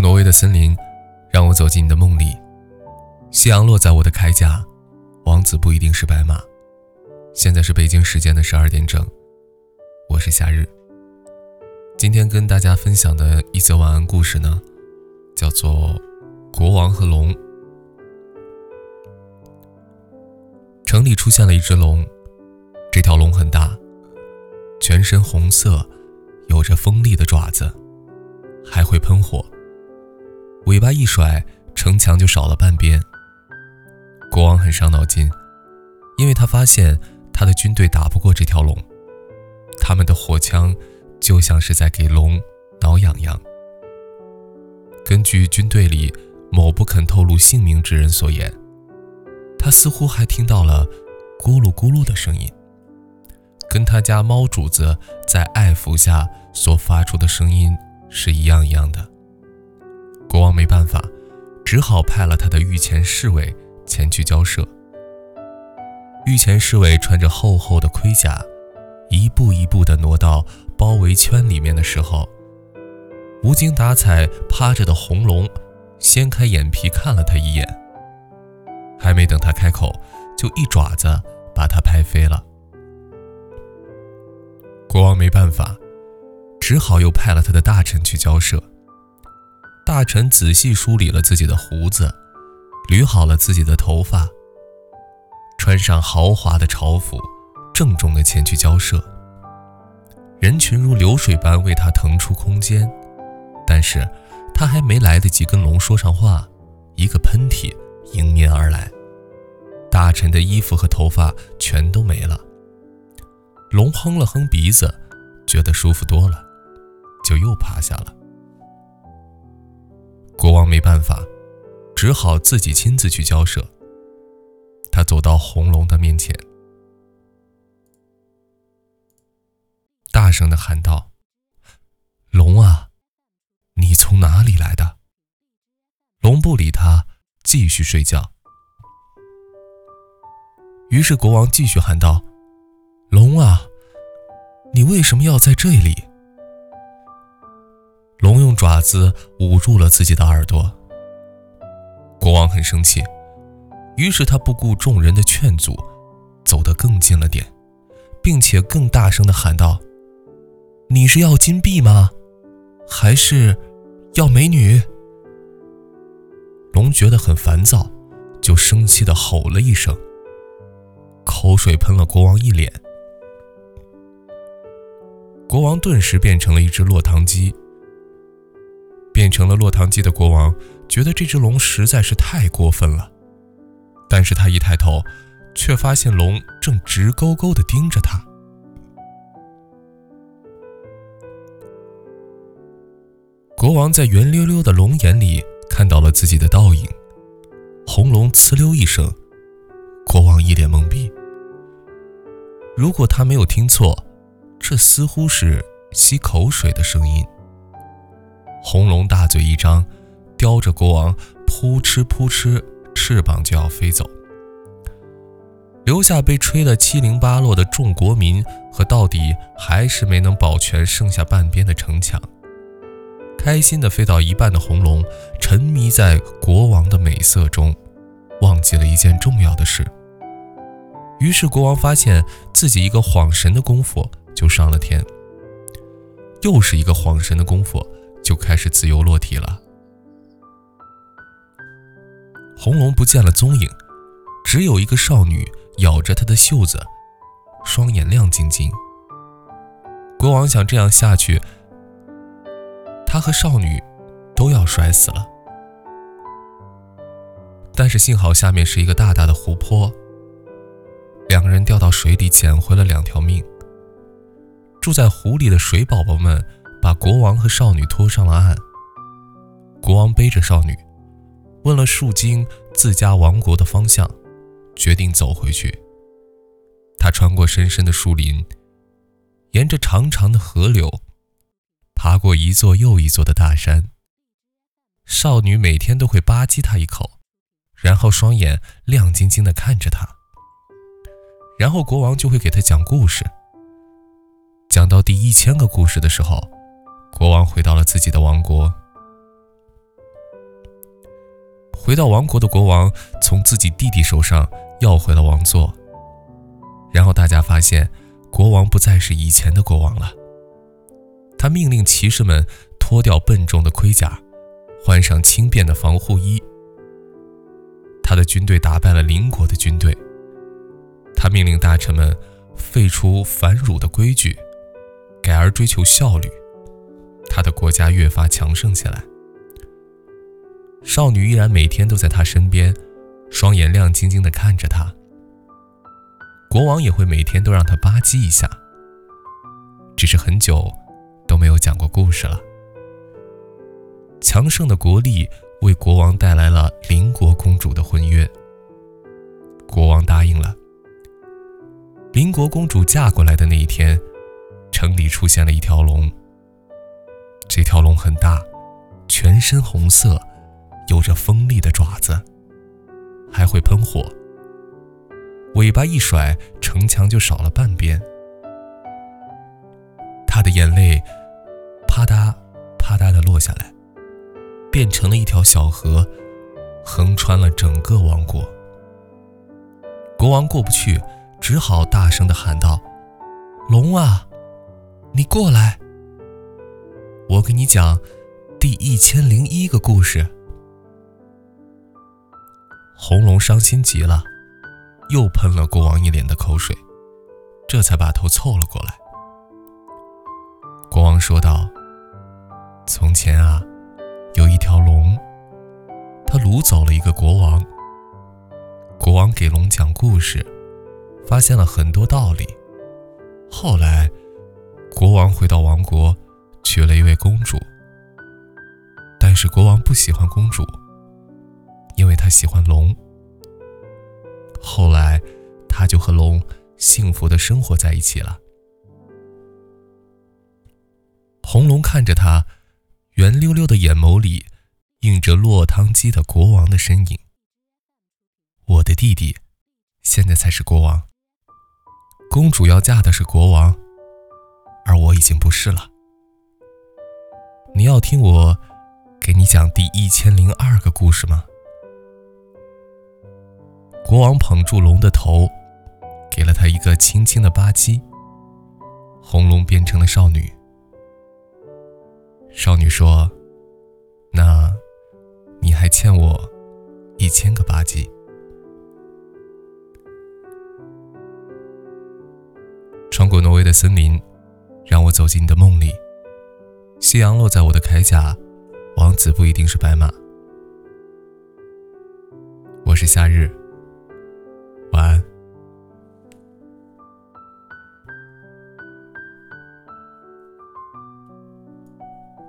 挪威的森林，让我走进你的梦里。夕阳落在我的铠甲，王子不一定是白马。现在是北京时间的十二点整，我是夏日。今天跟大家分享的一则晚安故事呢，叫做《国王和龙》。城里出现了一只龙，这条龙很大，全身红色，有着锋利的爪子，还会喷火。尾巴一甩，城墙就少了半边。国王很伤脑筋，因为他发现他的军队打不过这条龙，他们的火枪就像是在给龙挠痒痒。根据军队里某不肯透露姓名之人所言，他似乎还听到了咕噜咕噜的声音，跟他家猫主子在爱抚下所发出的声音是一样一样的。国王没办法，只好派了他的御前侍卫前去交涉。御前侍卫穿着厚厚的盔甲，一步一步地挪到包围圈里面的时候，无精打采趴着的红龙掀开眼皮看了他一眼，还没等他开口，就一爪子把他拍飞了。国王没办法，只好又派了他的大臣去交涉。大臣仔细梳理了自己的胡子，捋好了自己的头发，穿上豪华的朝服，郑重地前去交涉。人群如流水般为他腾出空间，但是他还没来得及跟龙说上话，一个喷嚏迎面而来，大臣的衣服和头发全都没了。龙哼了哼鼻子，觉得舒服多了，就又趴下了。国王没办法，只好自己亲自去交涉。他走到红龙的面前，大声的喊道：“龙啊，你从哪里来的？”龙不理他，继续睡觉。于是国王继续喊道：“龙啊，你为什么要在这里？”龙用爪子捂住了自己的耳朵。国王很生气，于是他不顾众人的劝阻，走得更近了点，并且更大声地喊道：“你是要金币吗？还是要美女？”龙觉得很烦躁，就生气地吼了一声，口水喷了国王一脸。国王顿时变成了一只落汤鸡。变成了落汤鸡的国王觉得这只龙实在是太过分了，但是他一抬头，却发现龙正直勾勾地盯着他。国王在圆溜溜的龙眼里看到了自己的倒影，红龙呲溜一声，国王一脸懵逼。如果他没有听错，这似乎是吸口水的声音。红龙大嘴一张，叼着国王，扑哧扑哧，翅膀就要飞走，留下被吹得七零八落的众国民和到底还是没能保全剩下半边的城墙。开心的飞到一半的红龙，沉迷在国王的美色中，忘记了一件重要的事。于是国王发现自己一个晃神的功夫就上了天，又是一个晃神的功夫。就开始自由落体了。红龙不见了踪影，只有一个少女咬着他的袖子，双眼亮晶晶。国王想这样下去，他和少女都要摔死了。但是幸好下面是一个大大的湖泊，两个人掉到水里捡回了两条命。住在湖里的水宝宝们。把国王和少女拖上了岸。国王背着少女，问了树精自家王国的方向，决定走回去。他穿过深深的树林，沿着长长的河流，爬过一座又一座的大山。少女每天都会吧唧他一口，然后双眼亮晶晶地看着他。然后国王就会给他讲故事。讲到第一千个故事的时候。国王回到了自己的王国。回到王国的国王从自己弟弟手上要回了王座。然后大家发现，国王不再是以前的国王了。他命令骑士们脱掉笨重的盔甲，换上轻便的防护衣。他的军队打败了邻国的军队。他命令大臣们废除繁缛的规矩，改而追求效率。他的国家越发强盛起来。少女依然每天都在他身边，双眼亮晶晶地看着他。国王也会每天都让他吧唧一下。只是很久都没有讲过故事了。强盛的国力为国王带来了邻国公主的婚约。国王答应了。邻国公主嫁过来的那一天，城里出现了一条龙。这条龙很大，全身红色，有着锋利的爪子，还会喷火。尾巴一甩，城墙就少了半边。他的眼泪啪嗒啪嗒地落下来，变成了一条小河，横穿了整个王国。国王过不去。只好大声地喊道：“龙啊，你过来！我给你讲第一千零一个故事。”红龙伤心极了，又喷了国王一脸的口水，这才把头凑了过来。国王说道：“从前啊，有一条龙，它掳走了一个国王。国王给龙讲故事。”发现了很多道理。后来，国王回到王国，娶了一位公主。但是国王不喜欢公主，因为他喜欢龙。后来，他就和龙幸福的生活在一起了。红龙看着他，圆溜溜的眼眸里映着落汤鸡的国王的身影。我的弟弟，现在才是国王。公主要嫁的是国王，而我已经不是了。你要听我给你讲第一千零二个故事吗？国王捧住龙的头，给了他一个轻轻的吧唧，红龙变成了少女。少女说：“那，你还欠我一千个吧唧。”穿过挪威的森林，让我走进你的梦里。夕阳落在我的铠甲王子不一定是白马。我是夏日晚安。